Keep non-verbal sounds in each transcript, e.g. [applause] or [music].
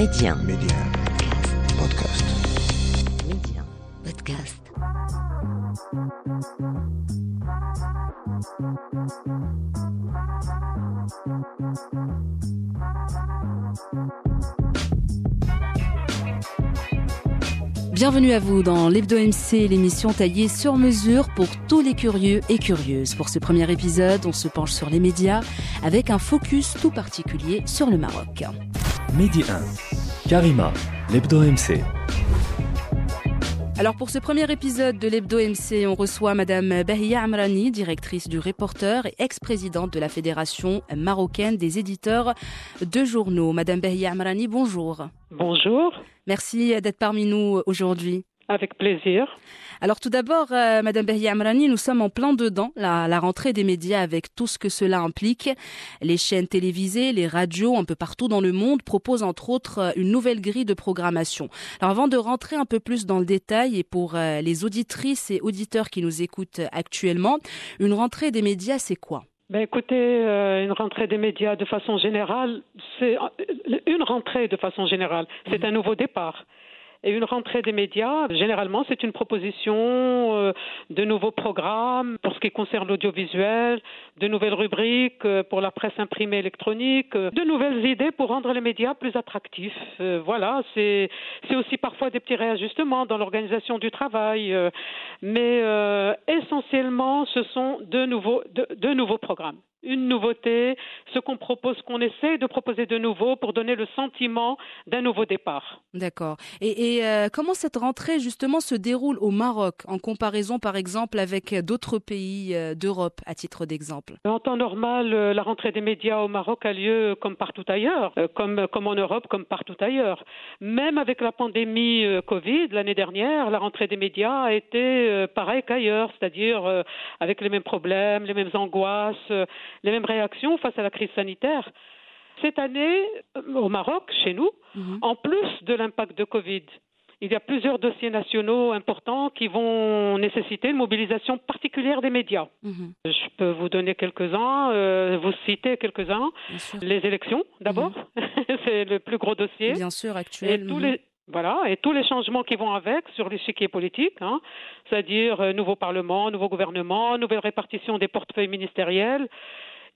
Média. Média. Podcast. Média. Podcast. Bienvenue à vous dans l'Hebdo MC, l'émission taillée sur mesure pour tous les curieux et curieuses. Pour ce premier épisode, on se penche sur les médias avec un focus tout particulier sur le Maroc. Midi 1. Karima, l'Hebdo MC. Alors pour ce premier épisode de l'Hebdo MC, on reçoit Madame Bahia Amrani, directrice du Reporter et ex-présidente de la Fédération marocaine des éditeurs de journaux. Madame Bahia Amrani, bonjour. Bonjour, Merci d'être parmi nous aujourd'hui. Avec plaisir. Alors tout d'abord, euh, Madame Bahia Amrani, nous sommes en plein dedans, la, la rentrée des médias avec tout ce que cela implique. Les chaînes télévisées, les radios, un peu partout dans le monde proposent entre autres euh, une nouvelle grille de programmation. Alors avant de rentrer un peu plus dans le détail et pour euh, les auditrices et auditeurs qui nous écoutent actuellement, une rentrée des médias, c'est quoi? Ben écoutez, euh, une rentrée des médias de façon générale, c'est une rentrée de façon générale, c'est un nouveau départ. Et une rentrée des médias, généralement, c'est une proposition euh, de nouveaux programmes pour ce qui concerne l'audiovisuel, de nouvelles rubriques euh, pour la presse imprimée électronique, euh, de nouvelles idées pour rendre les médias plus attractifs. Voilà, c'est aussi parfois des petits réajustements dans l'organisation du travail, mais essentiellement, ce sont de nouveaux programmes une nouveauté, ce qu'on propose, ce qu'on essaie de proposer de nouveau pour donner le sentiment d'un nouveau départ. D'accord. Et, euh, comment cette rentrée justement se déroule au Maroc en comparaison par exemple avec d'autres pays euh, d'Europe à titre d'exemple? En temps normal, euh, la rentrée des médias au Maroc a lieu comme partout ailleurs, comme, comme en Europe, comme partout ailleurs. Même avec la pandémie Covid l'année dernière, la rentrée des médias a été pareille qu'ailleurs, c'est-à-dire avec les mêmes problèmes, les mêmes angoisses, les mêmes réactions face à la crise sanitaire. Cette année, au Maroc, chez nous, Mhm. en plus de l'impact de Covid, il y a plusieurs dossiers nationaux importants qui vont nécessiter une mobilisation particulière des médias. Mhm, Je peux vous donner quelques-uns, euh, vous citer quelques-uns. Les élections, d'abord, [laughs] c'est le plus gros dossier. Bien sûr, Et actuel. tous mhm. les voilà, et tous les changements qui vont avec sur l'échiquier politique, hein, c'est-à-dire euh, nouveau Parlement, nouveau gouvernement, nouvelle répartition des portefeuilles ministériels.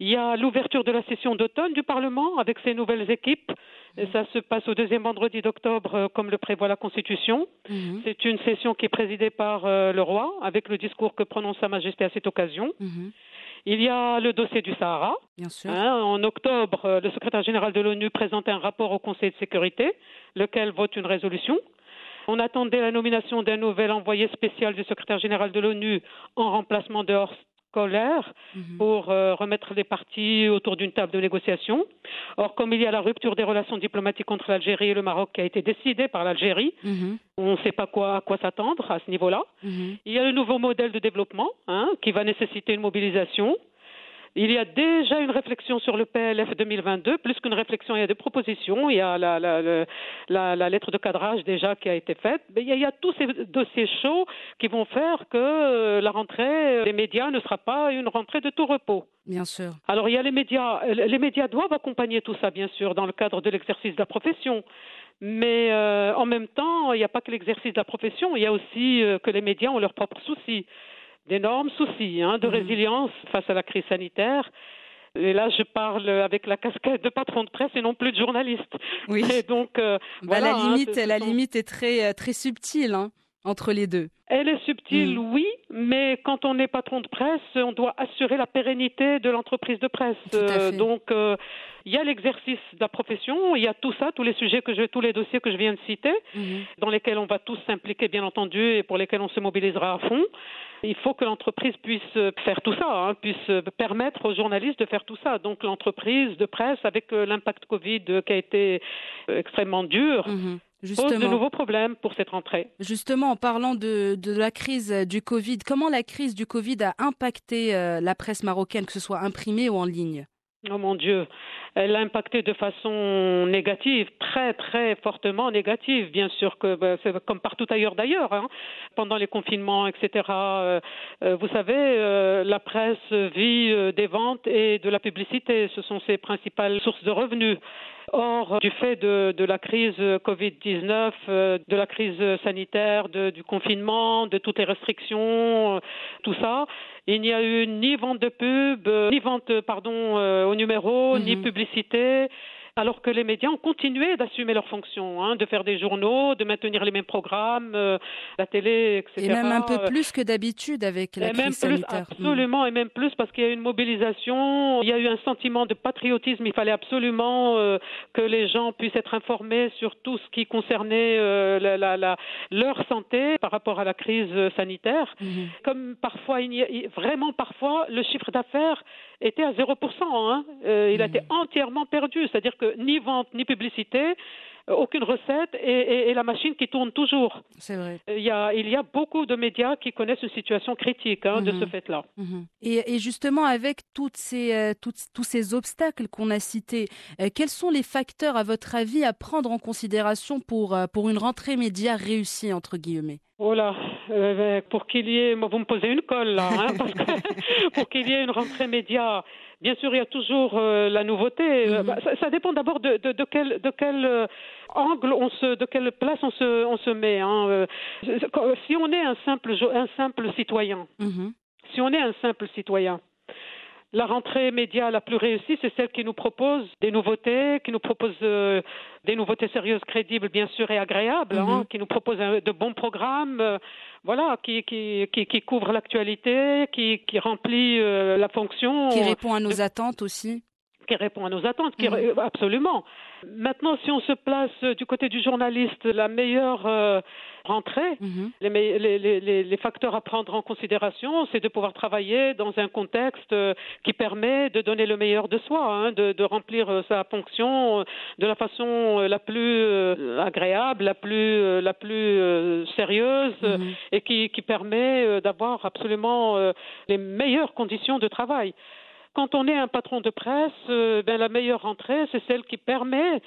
Il y a l'ouverture de la session d'automne du Parlement avec ses nouvelles équipes. Et ça se passe au deuxième vendredi d'octobre, euh, comme le prévoit la Constitution. Mhm, C'est une session qui est présidée par euh, le roi, avec le discours que prononce Sa Majesté à cette occasion. mhm, Il y a le dossier du Sahara. Bien sûr. Hein, en octobre, euh, le secrétaire général de l'ONU présente un rapport au Conseil de sécurité, lequel vote une résolution. On attendait la nomination d'un nouvel envoyé spécial du secrétaire général de l'ONU en remplacement de Horst Kohler Mhm. pour euh, remettre les partis autour d'une table de négociation. Or, comme il y a la rupture des relations diplomatiques entre l'Algérie et le Maroc qui a été décidée par l'Algérie, Mhm, on ne sait pas quoi, à quoi s'attendre à ce niveau-là. mhm. Il y a le nouveau modèle de développement hein, qui va nécessiter une mobilisation. Il y a déjà une réflexion sur le PLF 2022, plus qu'une réflexion, il y a des propositions, il y a la, la, la, la, la lettre de cadrage déjà qui a été faite, mais il y a, il y a tous ces dossiers chauds qui vont faire que euh, la rentrée des médias ne sera pas une rentrée de tout repos. Bien sûr. Alors il y a les médias, euh, les médias doivent accompagner tout ça bien sûr dans le cadre de l'exercice de la profession. Mais euh, en même temps, il n'y a pas que l'exercice de la profession, il y a aussi euh, que les médias ont leurs propres soucis, d'énormes soucis hein, de Mhm. résilience face à la crise sanitaire. Et là, je parle avec la casquette de patron de presse et non plus de journaliste. Oui. Et donc, euh, Bah, voilà, la hein, limite, la sont- limite est très, euh, très subtile hein, entre les deux. Elle est subtile, Mm. oui, mais quand on est patron de presse, on doit assurer la pérennité de l'entreprise de presse. Euh, donc, euh, il y a l'exercice de la profession, il y a tout ça, tous les sujets que je, tous les dossiers que je viens de citer, Mhm. dans lesquels on va tous s'impliquer, bien entendu, et pour lesquels on se mobilisera à fond. Il faut que l'entreprise puisse faire tout ça, hein, puisse permettre aux journalistes de faire tout ça. Donc, l'entreprise de presse, avec euh, l'impact Covid qui a été extrêmement dur, Pose de Justement. nouveaux problèmes pour cette rentrée. Justement, en parlant de, de la crise euh, du Covid, comment la crise du Covid a impacté euh, la presse marocaine, que ce soit imprimée ou en ligne? Oh mon Dieu. Elle a impacté de façon négative, très très fortement négative, bien sûr que bah, c'est comme partout ailleurs d'ailleurs. Hein. Pendant les confinements, etc. Euh, euh, vous savez, euh, la presse vit des ventes et de la publicité. Ce sont ses principales sources de revenus. Or, du fait de, de la crise Covid-19, de la crise sanitaire, de, du confinement, de toutes les restrictions, tout ça, il n'y a eu ni vente de pub, ni vente, pardon, au numéro, ni mhm. Publicité alors que les médias ont continué d'assumer leurs fonctions, hein, de faire des journaux, de maintenir les mêmes programmes, euh, la télé, etc. Et même un peu plus que d'habitude avec la et crise même sanitaire. Plus, absolument, et même plus parce qu'il y a eu une mobilisation, il y a eu un sentiment de patriotisme. Il fallait absolument euh, que les gens puissent être informés sur tout ce qui concernait euh, la, la, la, leur santé par rapport à la crise sanitaire. Mhm. Comme parfois, vraiment parfois, le chiffre d'affaires était à 0%. Hein. il a mhm. été entièrement perdu. C'est-à-dire que ni vente ni publicité, euh, aucune recette et, la machine qui tourne toujours. C'est vrai. Il y, a, il y a beaucoup de médias qui connaissent une situation critique hein, de ce mhm. fait-là. Mhm. et, justement, avec toutes ces, euh, tous ces obstacles qu'on a cités, euh, quels sont les facteurs, à votre avis, à prendre en considération pour, pour une rentrée média réussie, entre guillemets? Oh là, pour qu'il y ait, vous me posez une colle là, hein, parce que [laughs] [laughs] pour qu'il y ait une rentrée média Bien sûr, il y a toujours euh, la nouveauté. Euh, mhm. bah, ça, dépend d'abord de, de, de, quel, de quel euh, angle on se, de quelle place on se, on se met. Hein. Si on est un simple, un simple citoyen, mhm. si on est un simple citoyen, la rentrée média la plus réussie, c'est celle qui nous propose des nouveautés, qui nous propose euh, des nouveautés sérieuses, crédibles, bien sûr, et agréables, hein, mhm. qui nous propose de bons programmes, euh, voilà, qui, qui, qui, qui couvrent l'actualité, qui, qui remplit euh, la fonction. Qui répond à nos attentes aussi qui répond à nos attentes, qui, mhm. absolument. Maintenant, si on se place du côté du journaliste, la meilleure rentrée. Mhm. les, les, les, facteurs à prendre en considération, c'est de pouvoir travailler dans un contexte euh, qui permet de donner le meilleur de soi, hein, de, de, remplir euh, sa fonction euh, de la façon la plus agréable, la plus, la plus sérieuse mhm. et qui, qui permet d'avoir absolument les meilleures conditions de travail quand on est un patron de presse, ben, la meilleure rentrée, c'est celle qui permet,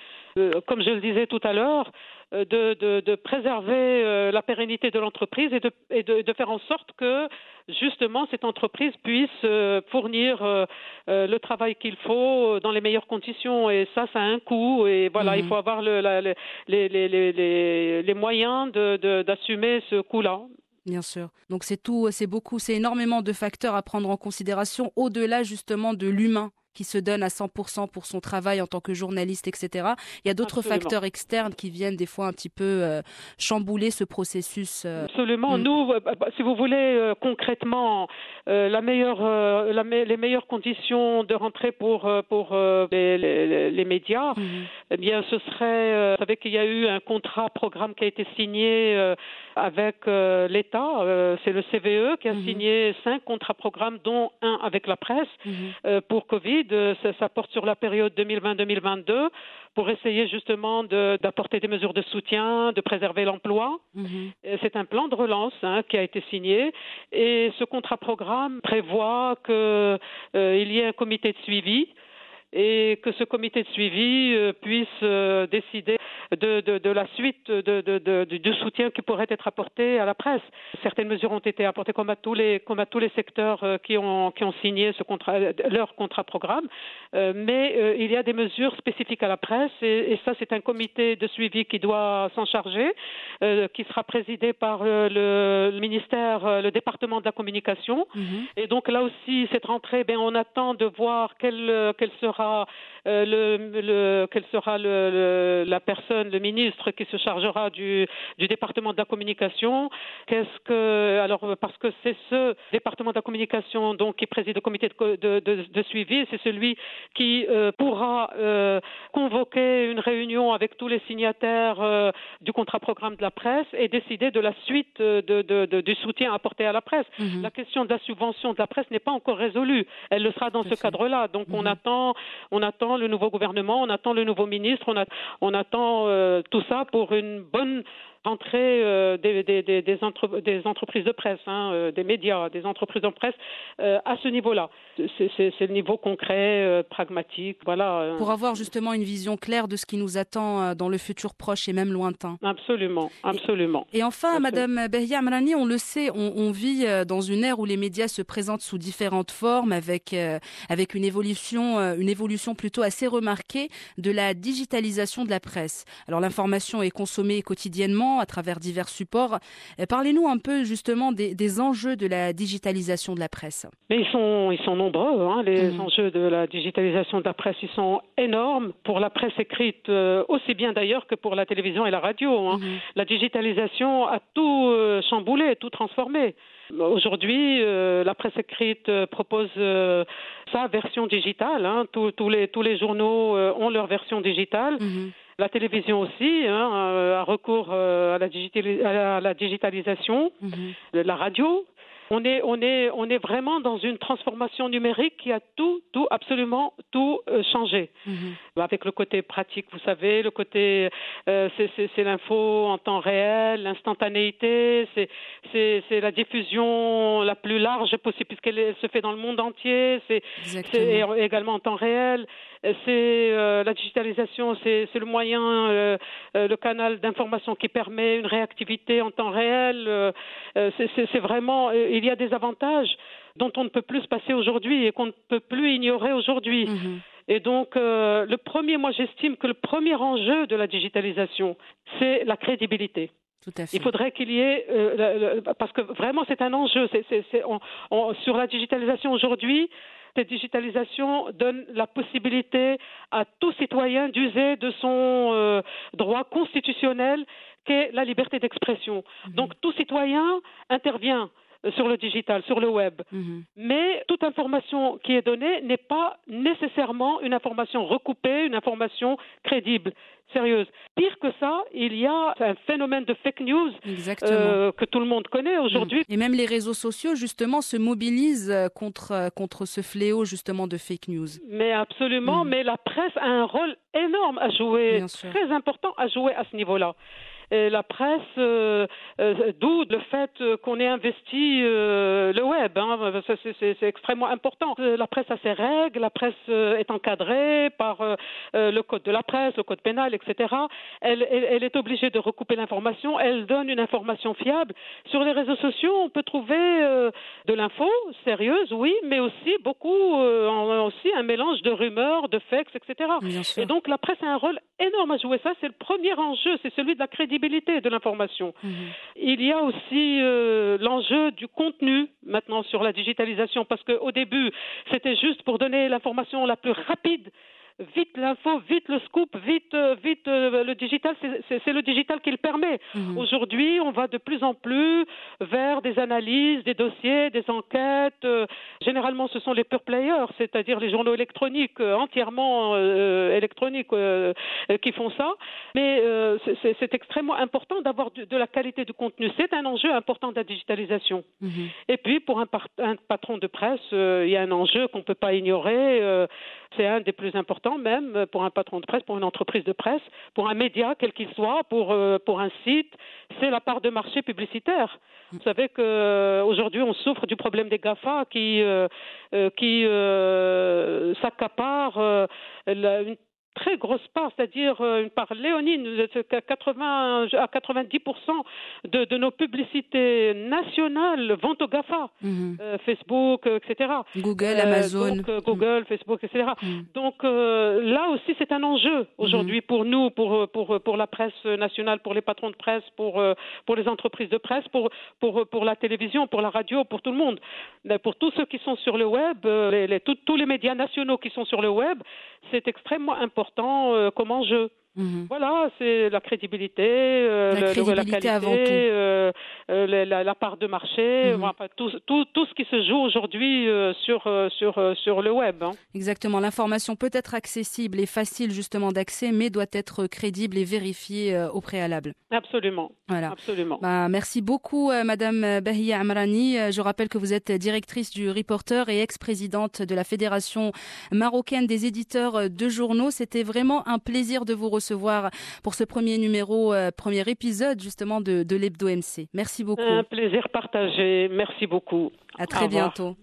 comme je le disais tout à l'heure, euh, de, de, de, préserver euh, la pérennité de l'entreprise et, de, et de, faire en sorte que justement cette entreprise puisse euh, fournir le travail qu'il faut dans les meilleures conditions. Et ça, ça a un coût. Et voilà, il mhm. faut avoir le, la, les, les, les, les, moyens d'assumer ce coût-là. Bien sûr. Donc c'est tout, c'est beaucoup, c'est énormément de facteurs à prendre en considération au-delà justement de l'humain qui se donne à 100% pour son travail en tant que journaliste, etc. Il y a d'autres facteurs externes qui viennent des fois un petit peu euh, chambouler ce processus. Euh. Absolument. Mm. Nous, euh, bah, si vous voulez, concrètement, la meilleure, la les meilleures conditions de rentrée pour pour les, les, les, médias, mm-hmm. eh bien, ce serait, vous savez qu'il y a eu un contrat programme qui a été signé avec l'État. C'est le CVE qui a mm-hmm. signé cinq contrats programmes, dont un avec la presse mm-hmm. pour Covid ça, porte sur la période 2020-2022 pour essayer justement d'apporter des mesures de soutien, de préserver l'emploi. Mhm. C'est un plan de relance hein, qui a été signé et ce contrat programme prévoit qu'il euh, y ait un comité de suivi et que ce comité de suivi euh, puisse euh, décider de, de, de, la suite de, du soutien qui pourrait être apporté à la presse. Certaines mesures ont été apportées comme à tous les, comme à tous les secteurs euh, qui, ont, qui ont signé ce contrat, leur contrat programme, mais il y a des mesures spécifiques à la presse et, et ça c'est un comité de suivi qui doit s'en charger, qui sera présidé par le, ministère, le département de la communication. Mm-hmm. Et donc là aussi cette rentrée, ben, on attend de voir quelle, quelle sera euh, le, le, quelle sera la personne, le ministre qui se chargera du, du département de la communication. Qu'est-ce que alors parce que c'est ce département de la communication donc qui préside le comité de, de, de, de suivi, c'est celui qui euh, pourra euh, convoquer une réunion avec tous les signataires du contrat programme de la presse et décider de la suite du soutien apporté à la presse. Mhm. La question de la subvention de la presse n'est pas encore résolue. Elle le sera dans ce cadre-là. Donc on mhm. attend on attend le nouveau gouvernement, on attend le nouveau ministre, on, attend euh, tout ça pour une bonne rentrée euh, des, des, des, des, entreprises de presse, hein, euh, des médias, des entreprises de presse euh, à ce niveau-là. C'est le niveau concret, pragmatique, voilà. Pour avoir justement une vision claire de ce qui nous attend dans le futur proche et même lointain. Absolument, absolument. Et, enfin, Madame Behia Amrani, on le sait, on, on, vit dans une ère où les médias se présentent sous différentes formes, avec avec une évolution, une évolution plutôt assez remarquée de la digitalisation de la presse. Alors l'information est consommée quotidiennement à travers divers supports. Euh, parlez-nous un peu justement des, enjeux de la digitalisation de la presse. Mais ils sont, ils sont nombreux, hein, les mmh. enjeux de la digitalisation de la presse. Ils sont énormes pour la presse écrite, euh, aussi bien d'ailleurs que pour la télévision et la radio. Hein. Mmh. La digitalisation a tout euh, chamboulé, tout transformé. Aujourd'hui, la presse écrite propose sa version digitale. Hein. Tous, les, tous les journaux ont leur version digitale. Mmh. La télévision aussi hein, euh, a recours euh, à la, à la digitalisation, mhm. la radio. On est, on est, on est vraiment dans une transformation numérique qui a tout, tout, absolument tout euh, changé. Mhm. Avec le côté pratique, vous savez, le côté, euh, c'est l'info en temps réel, l'instantanéité, c'est la diffusion la plus large possible puisqu'elle se fait dans le monde entier, c'est également en temps réel c'est euh, la digitalisation, c'est le moyen, le canal d'information qui permet une réactivité en temps réel. c'est vraiment, il y a des avantages dont on ne peut plus se passer aujourd'hui et qu'on ne peut plus ignorer aujourd'hui. Mhm. Et donc, le premier, moi j'estime que le premier enjeu de la digitalisation, c'est la crédibilité. Tout à fait. Il faudrait qu'il y ait, parce que vraiment c'est un enjeu. sur la digitalisation aujourd'hui, cette digitalisation donne la possibilité à tout citoyen d'user de son euh, droit constitutionnel qu'est la liberté d'expression. Mhm. Donc tout citoyen intervient sur le digital, sur le web. Mhm. Mais toute information qui est donnée n'est pas nécessairement une information recoupée, une information crédible sérieuse. Pire que ça, il y a un phénomène de fake news euh, que tout le monde connaît aujourd'hui. Et même les réseaux sociaux, justement, se mobilisent euh, contre, euh, contre ce fléau, justement, de fake news. Mais absolument, mm. mais la presse a un rôle énorme à jouer, très important à jouer à ce niveau-là et la presse, euh, euh, d'où le fait qu'on ait investi euh, le web. Hein, c'est extrêmement important. La presse a ses règles, la presse est encadrée par le code de la presse, le code pénal, etc. Elle, elle, est obligée de recouper l'information, elle donne une information fiable. Sur les réseaux sociaux, on peut trouver de l'info sérieuse, oui, mais aussi beaucoup, aussi un mélange de rumeurs, de fakes, etc. Et donc la presse a un rôle énorme à jouer. Ça, c'est le premier enjeu, c'est celui de la crédibilité de l'information. Mhm. Il y a aussi euh, l'enjeu du contenu maintenant sur la digitalisation, parce qu'au début, c'était juste pour donner l'information la plus rapide vite l'info, vite le scoop, vite, euh, vite euh, le digital. C'est le digital qui le permet. Mhm. Aujourd'hui, on va de plus en plus vers des analyses, des dossiers, des enquêtes. Euh, généralement, ce sont les pure players, c'est-à-dire les journaux électroniques, entièrement électroniques, qui font ça. Mais c'est extrêmement important d'avoir de, la qualité du contenu. C'est un enjeu important de la digitalisation. Mhm. Et puis, pour un, un, patron de presse, il y a un enjeu qu'on ne peut pas ignorer. c'est un des plus importants même pour un patron de presse, pour une entreprise de presse, pour un média quel qu'il soit, pour, euh, pour un site, c'est la part de marché publicitaire. Vous savez qu'aujourd'hui on souffre du problème des GAFA qui, euh, euh, qui s'accaparent une très grosse part, c'est-à-dire euh, une part léonine, 80 à 90% de, de, nos publicités nationales vont au GAFA, mhm. euh, Facebook, euh, etc. Google, Amazon. Google, Facebook, etc. Mhm. Donc là aussi, c'est un enjeu aujourd'hui mhm. pour nous, pour, pour, pour la presse nationale, pour les patrons de presse, pour, pour les entreprises de presse, pour, pour, pour la télévision, pour la radio, pour tout le monde. Pour tous ceux qui sont sur le web, les, tous les médias nationaux qui sont sur le web, c'est extrêmement important euh, comme enjeu. Mhm. Voilà, c'est la crédibilité, euh, la, qualité, euh, euh, la, part de marché, mhm. tout, ce qui se joue aujourd'hui sur, sur, sur le web. Hein. Exactement, l'information peut être accessible et facile justement d'accès, mais doit être crédible et vérifiée au préalable. Absolument. Voilà. Absolument. Bah, merci beaucoup, Madame Bahia Amrani. Je rappelle que vous êtes directrice du Reporter et ex-présidente de la Fédération marocaine des éditeurs de journaux. C'était vraiment un plaisir de vous recevoir recevoir pour ce premier numéro, euh, premier épisode justement de, de l'Hebdo MC. Merci beaucoup. Un plaisir partagé. Merci beaucoup. À très bientôt.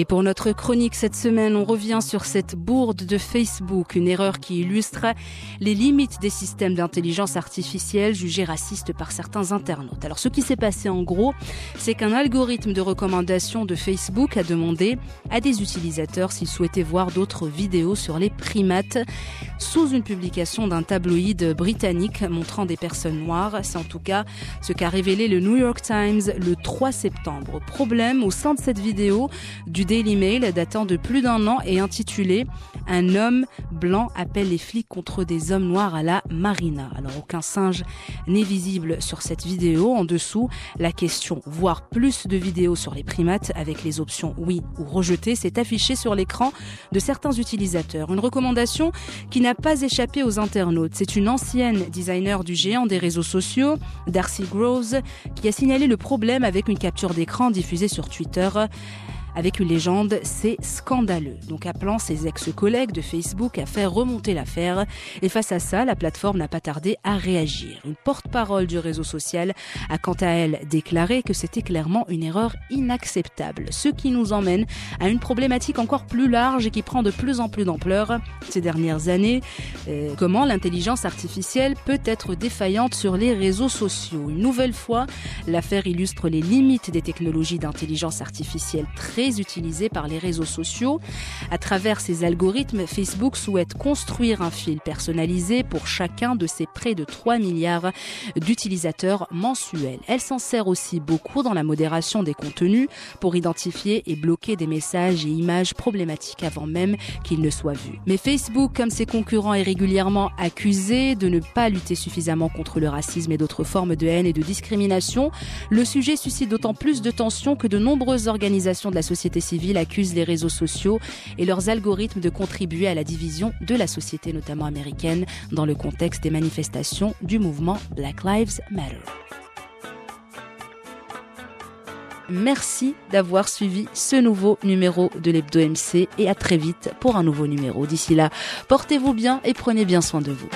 Et pour notre chronique cette semaine, on revient sur cette bourde de Facebook, une erreur qui illustre les limites des systèmes d'intelligence artificielle jugés racistes par certains internautes. Alors ce qui s'est passé en gros, c'est qu'un algorithme de recommandation de Facebook a demandé à des utilisateurs s'ils souhaitaient voir d'autres vidéos sur les primates sous une publication d'un tabloïd britannique montrant des personnes noires. C'est en tout cas ce qu'a révélé le New York Times le 3 septembre. Problème au sein de cette vidéo du Daily Mail datant de plus d'un an et intitulé Un homme blanc appelle les flics contre des hommes noirs à la marina. Alors aucun singe n'est visible sur cette vidéo. En dessous, la question voir plus de vidéos sur les primates avec les options oui ou rejeter s'est affichée sur l'écran de certains utilisateurs. Une recommandation qui n'a pas échappé aux internautes. C'est une ancienne designer du géant des réseaux sociaux, Darcy Groves, qui a signalé le problème avec une capture d'écran diffusée sur Twitter. Avec une légende, c'est scandaleux. Donc appelant ses ex-collègues de Facebook à faire remonter l'affaire. Et face à ça, la plateforme n'a pas tardé à réagir. Une porte-parole du réseau social a quant à elle déclaré que c'était clairement une erreur inacceptable. Ce qui nous emmène à une problématique encore plus large et qui prend de plus en plus d'ampleur ces dernières années. Euh, comment l'intelligence artificielle peut être défaillante sur les réseaux sociaux? Une nouvelle fois, l'affaire illustre les limites des technologies d'intelligence artificielle très utilisées par les réseaux sociaux. À travers ces algorithmes, Facebook souhaite construire un fil personnalisé pour chacun de ses près de 3 milliards d'utilisateurs mensuels. Elle s'en sert aussi beaucoup dans la modération des contenus pour identifier et bloquer des messages et images problématiques avant même qu'ils ne soient vus. Mais Facebook, comme ses concurrents, est régulièrement accusé de ne pas lutter suffisamment contre le racisme et d'autres formes de haine et de discrimination. Le sujet suscite d'autant plus de tensions que de nombreuses organisations de la société civile accusent les réseaux sociaux et leurs algorithmes de contribuer à la division de la société, notamment américaine, dans le contexte des manifestations du mouvement Black Lives Matter. Merci d'avoir suivi ce nouveau numéro de l'Hebdo MC et à très vite pour un nouveau numéro. D'ici là, portez-vous bien et prenez bien soin de vous.